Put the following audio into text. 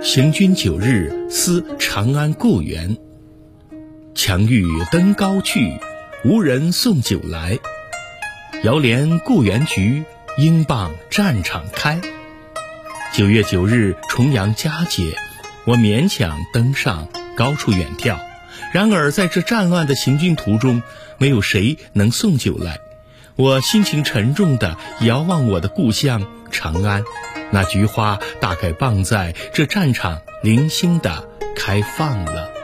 行军九日思长安故园。强欲登高去，无人送酒来。遥怜故园菊，应傍战场开。九月九日重阳佳节，我勉强登上高处远眺。然而在这战乱的行军途中，没有谁能送酒来。我心情沉重地遥望我的故乡长安，那菊花大概傍在这战场零星的开放了。